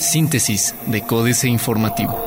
Síntesis de Códice Informativo.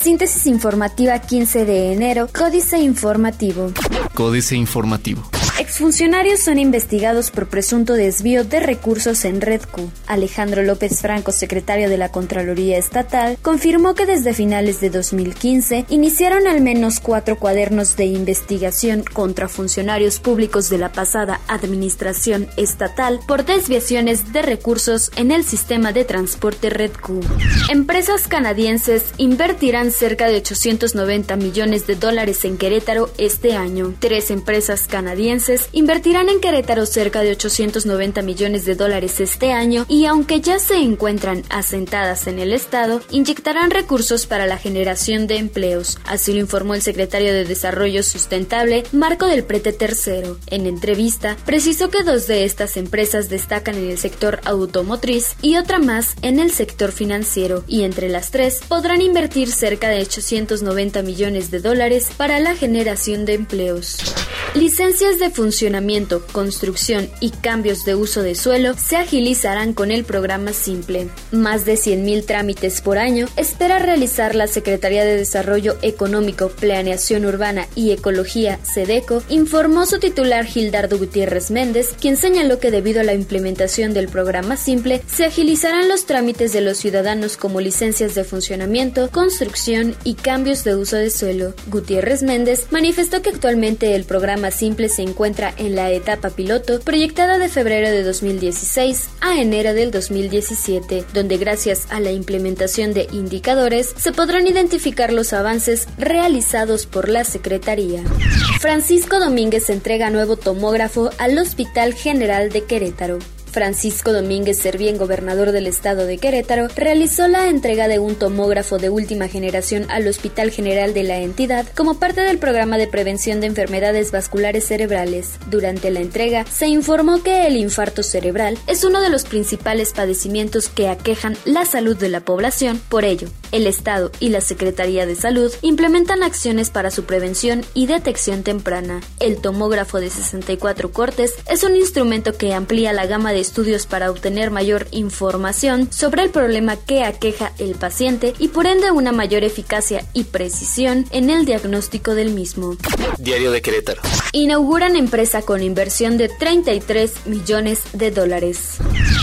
Síntesis informativa 15 de enero, Códice Informativo. Códice Informativo. Exfuncionarios son investigados por presunto desvío de recursos en RedQ. Alejandro López Franco, secretario de la Contraloría Estatal, confirmó que desde finales de 2015 iniciaron al menos cuatro cuadernos de investigación contra funcionarios públicos de la pasada administración estatal por desviaciones de recursos en el sistema de transporte RedQ. Empresas canadienses invertirán cerca de 890 millones de dólares en Querétaro este año. Tres empresas canadienses invertirán en Querétaro cerca de 890 millones de dólares este año y aunque ya se encuentran asentadas en el estado, inyectarán recursos para la generación de empleos. Así lo informó el secretario de Desarrollo Sustentable, Marco del Prete III. En entrevista, precisó que dos de estas empresas destacan en el sector automotriz y otra más en el sector financiero, y entre las tres podrán invertir cerca de 890 millones de dólares para la generación de empleos. Licencias de funcionamiento, construcción y cambios de uso de suelo se agilizarán con el programa Simple. Más de 100.000 trámites por año espera realizar la Secretaría de Desarrollo Económico, Planeación Urbana y Ecología, SEDECO, informó su titular Gildardo Gutiérrez Méndez, quien señaló que debido a la implementación del programa Simple, se agilizarán los trámites de los ciudadanos como licencias de funcionamiento, construcción y cambios de uso de suelo. Gutiérrez Méndez manifestó que actualmente el programa Simple se encuentra en la etapa piloto proyectada de febrero de 2016 a enero del 2017, donde gracias a la implementación de indicadores se podrán identificar los avances realizados por la Secretaría. Francisco Domínguez entrega nuevo tomógrafo al Hospital General de Querétaro. Francisco Domínguez Servién, gobernador del estado de Querétaro, realizó la entrega de un tomógrafo de última generación al Hospital General de la entidad como parte del programa de prevención de enfermedades vasculares cerebrales. Durante la entrega, se informó que el infarto cerebral es uno de los principales padecimientos que aquejan la salud de la población. Por ello, el Estado y la Secretaría de Salud implementan acciones para su prevención y detección temprana. El tomógrafo de 64 cortes es un instrumento que amplía la gama de estudios para obtener mayor información sobre el problema que aqueja el paciente y por ende una mayor eficacia y precisión en el diagnóstico del mismo. Diario de Querétaro. Inauguran empresa con inversión de 33 millones de dólares.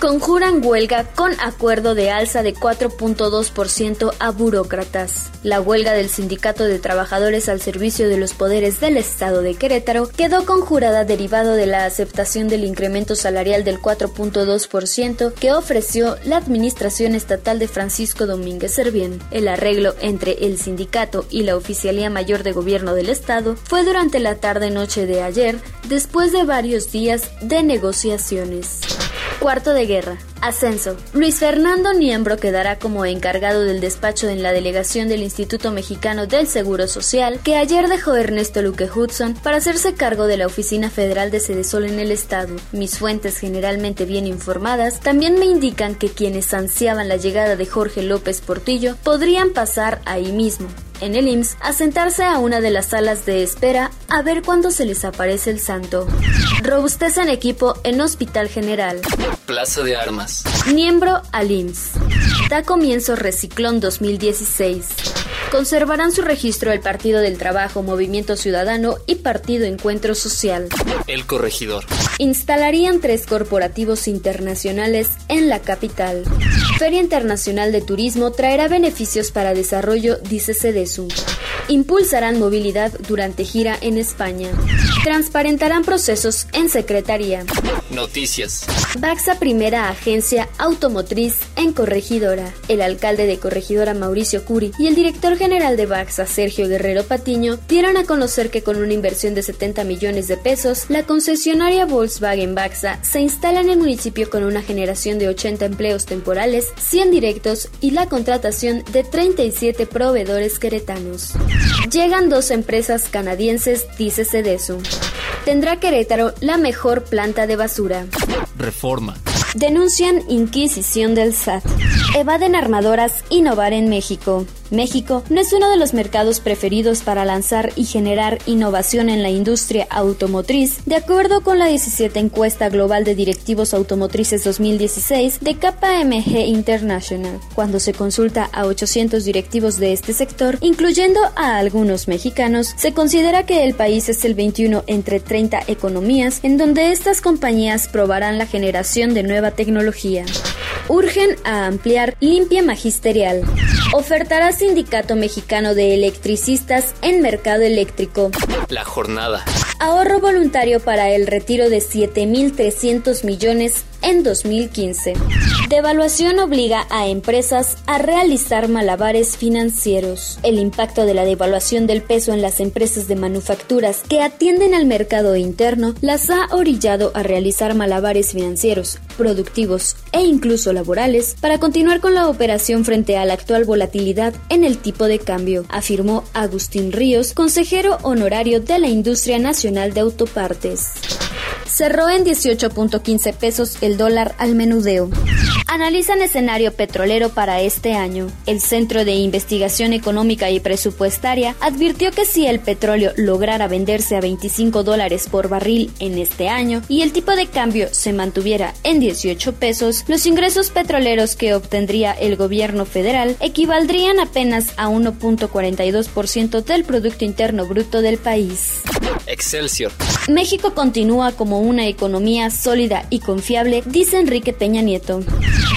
Conjuran huelga con acuerdo de alza de 4.2% a burócratas. La huelga del Sindicato de Trabajadores al Servicio de los Poderes del Estado de Querétaro quedó conjurada derivado de la aceptación del incremento salarial del 4 4.2% que ofreció la Administración Estatal de Francisco Domínguez Servién. El arreglo entre el sindicato y la Oficialía Mayor de Gobierno del Estado fue durante la tarde-noche de ayer, después de varios días de negociaciones. Cuarto de guerra. Ascenso. Luis Fernando Niembro quedará como encargado del despacho en la delegación del Instituto Mexicano del Seguro Social, que ayer dejó Ernesto Luque Hudson para hacerse cargo de la Oficina Federal de Sedesol en el Estado. Mis fuentes generalmente bien informadas también me indican que quienes ansiaban la llegada de Jorge López Portillo podrían pasar ahí mismo, en el IMSS a sentarse a una de las salas de espera a ver cuándo se les aparece el santo. Robustez en equipo en Hospital General. Plaza de Armas. Miembro al IMSS. Da comienzo Reciclón 2016. Conservarán su registro el Partido del Trabajo, Movimiento Ciudadano y Partido Encuentro Social. El corregidor. Instalarían tres corporativos internacionales en la capital. Feria Internacional de Turismo traerá beneficios para desarrollo, dice Cedesu. Impulsarán movilidad durante gira en España. Transparentarán procesos en Secretaría. Noticias. Baxa primera agencia automotriz en Corregidora. El alcalde de Corregidora Mauricio Curi y el director general de Baxa Sergio Guerrero Patiño dieron a conocer que con una inversión de 70 millones de pesos, la concesionaria Volkswagen Baxa se instala en el municipio con una generación de 80 empleos temporales, 100 directos y la contratación de 37 proveedores queretanos. Llegan dos empresas canadienses, dice Cedesu. Tendrá Querétaro la mejor planta de basura. Reforma. Denuncian Inquisición del SAT. Evaden armadoras innovar en México. México no es uno de los mercados preferidos para lanzar y generar innovación en la industria automotriz, de acuerdo con la 17 encuesta global de directivos automotrices 2016 de KPMG International. Cuando se consulta a 800 directivos de este sector, incluyendo a algunos mexicanos, se considera que el país es el 21 entre 30 economías en donde estas compañías probarán la generación de nueva tecnología. Urgen a ampliar limpia magisterial. Ofertará Sindicato Mexicano de Electricistas en mercado eléctrico. La jornada. Ahorro voluntario para el retiro de 7.300 millones en 2015. Devaluación obliga a empresas a realizar malabares financieros. El impacto de la devaluación del peso en las empresas de manufacturas que atienden al mercado interno las ha orillado a realizar malabares financieros, productivos e incluso laborales para continuar con la operación frente a la actual volatilidad en el tipo de cambio, afirmó Agustín Ríos, consejero honorario de la Industria Nacional de Autopartes cerró en 18.15 pesos el dólar al menudeo. Analizan escenario petrolero para este año. El Centro de Investigación Económica y Presupuestaria advirtió que si el petróleo lograra venderse a 25 dólares por barril en este año y el tipo de cambio se mantuviera en 18 pesos, los ingresos petroleros que obtendría el gobierno federal equivaldrían apenas a 1.42% del Producto Interno Bruto del país. Excelsior. México continúa como una economía sólida y confiable, dice Enrique Peña Nieto.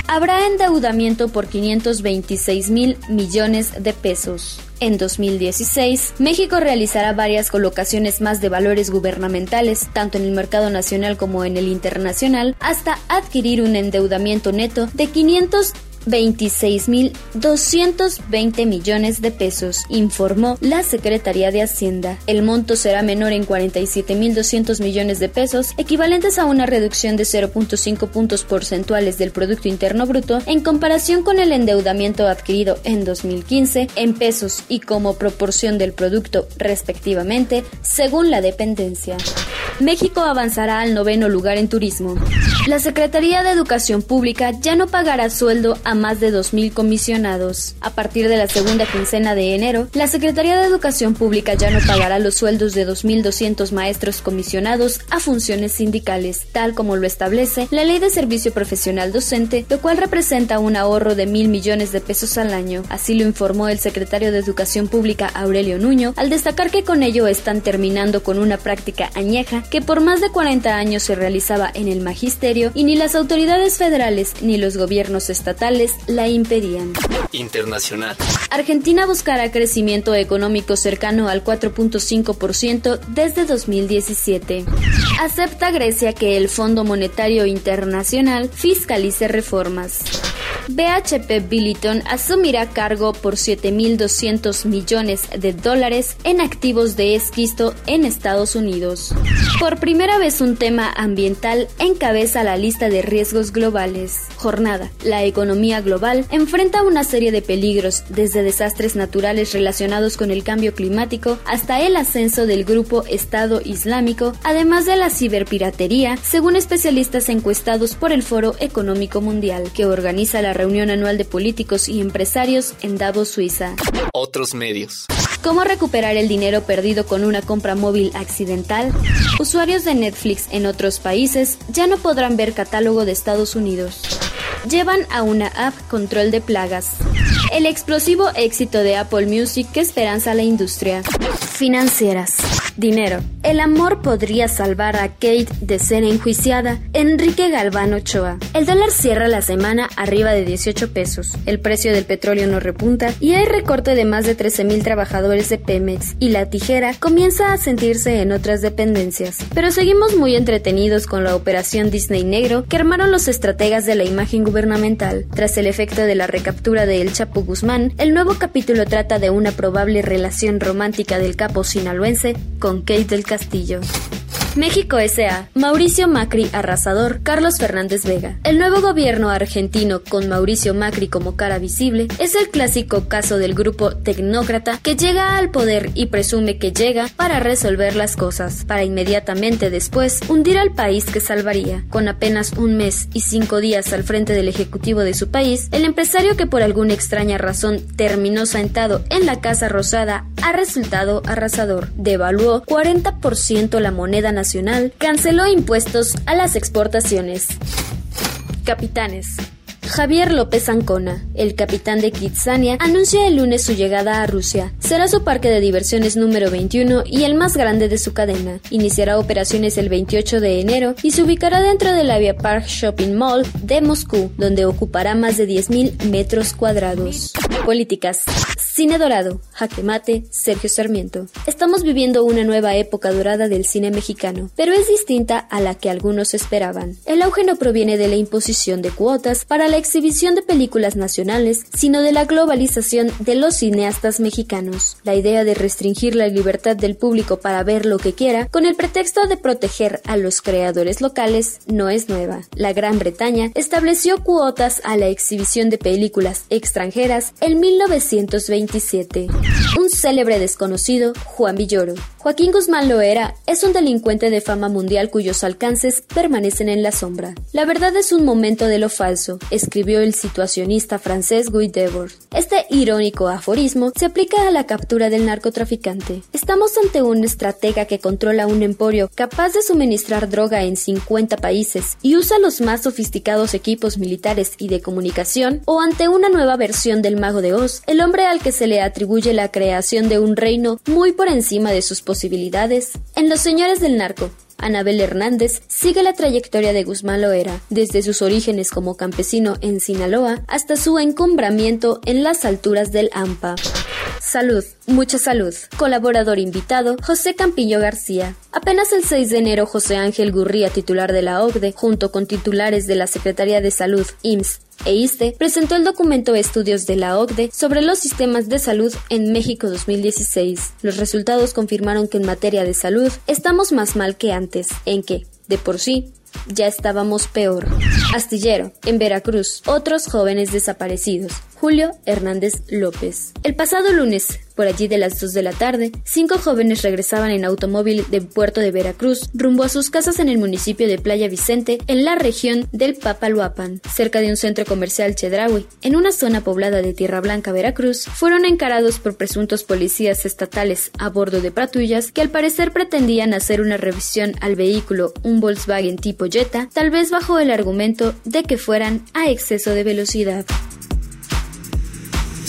Habrá endeudamiento por 526 mil millones de pesos. En 2016, México realizará varias colocaciones más de valores gubernamentales, tanto en el mercado nacional como en el internacional, hasta adquirir un endeudamiento neto de 500 26.220 millones de pesos, informó la Secretaría de Hacienda. El monto será menor en 47.200 millones de pesos, equivalentes a una reducción de 0.5 puntos porcentuales del Producto Interno Bruto en comparación con el endeudamiento adquirido en 2015 en pesos y como proporción del producto respectivamente, según la dependencia. México avanzará al noveno lugar en turismo. La Secretaría de Educación Pública ya no pagará sueldo a más de 2.000 comisionados. A partir de la segunda quincena de enero, la Secretaría de Educación Pública ya no pagará los sueldos de 2.200 maestros comisionados a funciones sindicales, tal como lo establece la Ley de Servicio Profesional Docente, lo cual representa un ahorro de mil millones de pesos al año. Así lo informó el secretario de Educación Pública Aurelio Nuño, al destacar que con ello están terminando con una práctica añeja que por más de 40 años se realizaba en el magisterio y ni las autoridades federales ni los gobiernos estatales la impedían. Internacional. Argentina buscará crecimiento económico cercano al 4.5% desde 2017. Acepta Grecia que el Fondo Monetario Internacional fiscalice reformas. BHP Billiton asumirá cargo por 7.200 millones de dólares en activos de esquisto en Estados Unidos. Por primera vez un tema ambiental encabeza la lista de riesgos globales. Jornada. La economía global enfrenta una serie de peligros, desde desastres naturales relacionados con el cambio climático hasta el ascenso del grupo Estado Islámico, además de la ciberpiratería, según especialistas encuestados por el Foro Económico Mundial, que organiza la reunión anual de políticos y empresarios en Davos, Suiza. Otros medios. ¿Cómo recuperar el dinero perdido con una compra móvil accidental? Usuarios de Netflix en otros países ya no podrán ver catálogo de Estados Unidos. Llevan a una app control de plagas. El explosivo éxito de Apple Music que esperanza a la industria. Financieras. Dinero. El amor podría salvar a Kate de ser enjuiciada. Enrique Galván Ochoa. El dólar cierra la semana arriba de 18 pesos. El precio del petróleo no repunta y hay recorte de más de 13.000 trabajadores de Pemex. Y la tijera comienza a sentirse en otras dependencias. Pero seguimos muy entretenidos con la operación Disney Negro que armaron los estrategas de la imagen gubernamental. Tras el efecto de la recaptura de El Chapo Guzmán, el nuevo capítulo trata de una probable relación romántica del capo sinaloense con Kate del Castillo. México S.A. Mauricio Macri arrasador, Carlos Fernández Vega. El nuevo gobierno argentino con Mauricio Macri como cara visible es el clásico caso del grupo tecnócrata que llega al poder y presume que llega para resolver las cosas, para inmediatamente después hundir al país que salvaría. Con apenas un mes y cinco días al frente del ejecutivo de su país, el empresario que por alguna extraña razón terminó sentado en la Casa Rosada ha resultado arrasador. Devaluó 40% la moneda nacional canceló impuestos a las exportaciones. Capitanes. Javier López Ancona, el capitán de Kitsania, anuncia el lunes su llegada a Rusia. Será su parque de diversiones número 21 y el más grande de su cadena. Iniciará operaciones el 28 de enero y se ubicará dentro del Avia Park Shopping Mall de Moscú, donde ocupará más de 10.000 metros cuadrados. Políticas. Cine Dorado, Jaque Mate, Sergio Sarmiento. Estamos viviendo una nueva época dorada del cine mexicano, pero es distinta a la que algunos esperaban. El auge no proviene de la imposición de cuotas para la exhibición de películas nacionales, sino de la globalización de los cineastas mexicanos. La idea de restringir la libertad del público para ver lo que quiera, con el pretexto de proteger a los creadores locales, no es nueva. La Gran Bretaña estableció cuotas a la exhibición de películas extranjeras en 1920 un célebre desconocido, Juan Villoro. Joaquín Guzmán Loera es un delincuente de fama mundial cuyos alcances permanecen en la sombra. La verdad es un momento de lo falso, escribió el situacionista francés Guy Debord. Este irónico aforismo se aplica a la captura del narcotraficante. Estamos ante un estratega que controla un emporio capaz de suministrar droga en 50 países y usa los más sofisticados equipos militares y de comunicación, o ante una nueva versión del mago de Oz, el hombre al que se le atribuye la creación de un reino muy por encima de sus posibilidades. En Los Señores del Narco, Anabel Hernández sigue la trayectoria de Guzmán Loera, desde sus orígenes como campesino en Sinaloa hasta su encumbramiento en las alturas del AMPA. Salud, mucha salud. Colaborador invitado, José Campillo García. Apenas el 6 de enero, José Ángel Gurría, titular de la OCDE, junto con titulares de la Secretaría de Salud, IMSS, e presentó el documento Estudios de la OCDE sobre los sistemas de salud en México 2016. Los resultados confirmaron que en materia de salud estamos más mal que antes, en que, de por sí, ya estábamos peor. Astillero, en Veracruz, otros jóvenes desaparecidos. Julio Hernández López. El pasado lunes, por allí de las 2 de la tarde, cinco jóvenes regresaban en automóvil de Puerto de Veracruz rumbo a sus casas en el municipio de Playa Vicente, en la región del Papaluapan, cerca de un centro comercial Chedraui. En una zona poblada de Tierra Blanca, Veracruz, fueron encarados por presuntos policías estatales a bordo de patrullas que al parecer pretendían hacer una revisión al vehículo, un Volkswagen tipo Jetta, tal vez bajo el argumento de que fueran a exceso de velocidad.